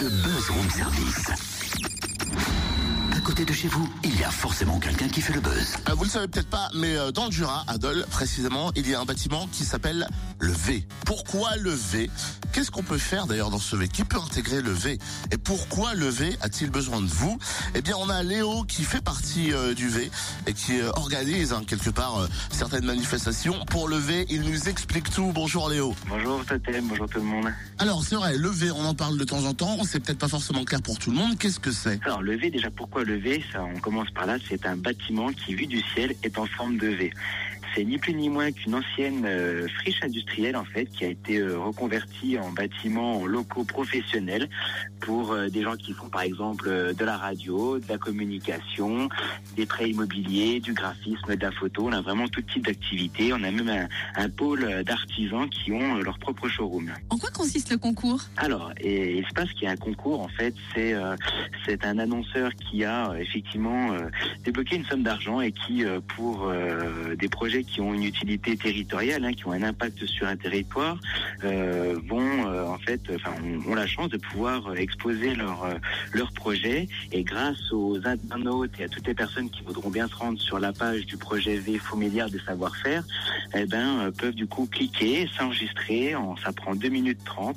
le Buzz Room Service. Côté de chez vous, il y a forcément quelqu'un qui fait le buzz. Euh, vous le savez peut-être pas, mais euh, dans le Jura, à Dole, précisément, il y a un bâtiment qui s'appelle le V. Pourquoi le V? Qu'est-ce qu'on peut faire d'ailleurs dans ce V? Qui peut intégrer le V? Et pourquoi le V a-t-il besoin de vous? Eh bien, on a Léo qui fait partie euh, du V et qui euh, organise hein, quelque part euh, certaines manifestations. Pour le V, il nous explique tout. Bonjour Léo. Bonjour Totem, bonjour tout le monde. Alors, c'est vrai, le V, on en parle de temps en temps. C'est peut-être pas forcément clair pour tout le monde. Qu'est-ce que c'est? Alors le V, déjà pourquoi le V? On commence par là, c'est un bâtiment qui, vu du ciel, est en forme de V. C'est ni plus ni moins qu'une ancienne euh, friche industrielle en fait qui a été euh, reconvertie en bâtiment en locaux professionnels pour euh, des gens qui font par exemple de la radio, de la communication, des prêts immobiliers, du graphisme, de la photo. On a vraiment tout type d'activités. On a même un, un pôle d'artisans qui ont leur propre showroom. En quoi consiste le concours? Alors, et il se passe qu'il y a un concours, en fait, c'est c'est un annonceur qui a effectivement débloqué une somme d'argent et qui, pour des projets qui ont une utilité territoriale, hein, qui ont un impact sur un territoire, euh, vont euh, en fait, enfin, ont, la chance de pouvoir euh, exposer leur projet et grâce aux internautes et à toutes les personnes qui voudront bien se rendre sur la page du projet V Faux milliards de savoir-faire, eh ben peuvent du coup cliquer, s'enregistrer, en, ça prend 2 minutes 30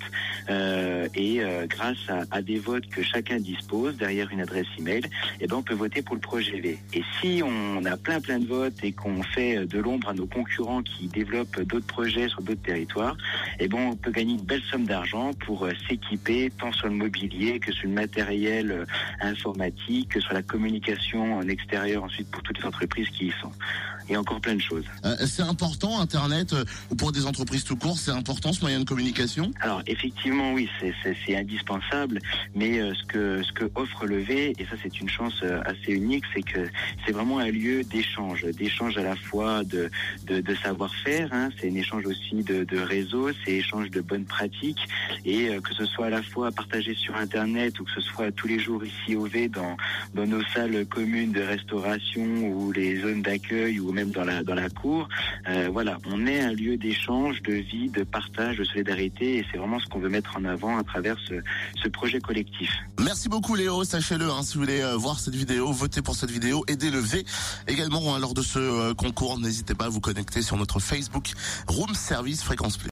euh, et grâce à, des votes que chacun dispose derrière une adresse email, eh ben on peut voter pour le projet V. Et si on a plein plein de votes et qu'on fait de à nos concurrents qui développent d'autres projets sur d'autres territoires, eh ben on peut gagner une belle somme d'argent pour euh, s'équiper tant sur le mobilier que sur le matériel euh, informatique, que sur la communication en extérieur ensuite pour toutes les entreprises qui y sont. Et encore plein de choses. Euh, C'est important, Internet, euh, ou pour des entreprises tout court, c'est important ce moyen de communication? Alors effectivement oui, c'est- indispensable, mais euh, ce que ce que offre le V, et ça c'est une chance euh, assez unique, c'est que c'est vraiment un lieu d'échange, d'échange à la fois de de, de savoir-faire, hein, c'est un échange aussi de, de réseau, c'est échange de bonnes pratiques, et euh, que ce soit à la fois partagé sur Internet ou que ce soit tous les jours ici au V dans dans nos salles communes de restauration ou les zones d'accueil ou même dans la cour, euh, voilà, on est un lieu d'échange, de vie, de partage, de solidarité, et c'est vraiment ce qu'on veut mettre en avant à travers ce, ce projet collectif. Merci beaucoup Léo, sachez-le, hein, si vous voulez euh, voir cette vidéo, votez pour cette vidéo, aidez le V. Également, hein, lors de ce euh, concours, n'hésitez pas à vous connecter sur notre Facebook Room Service Fréquence Plus.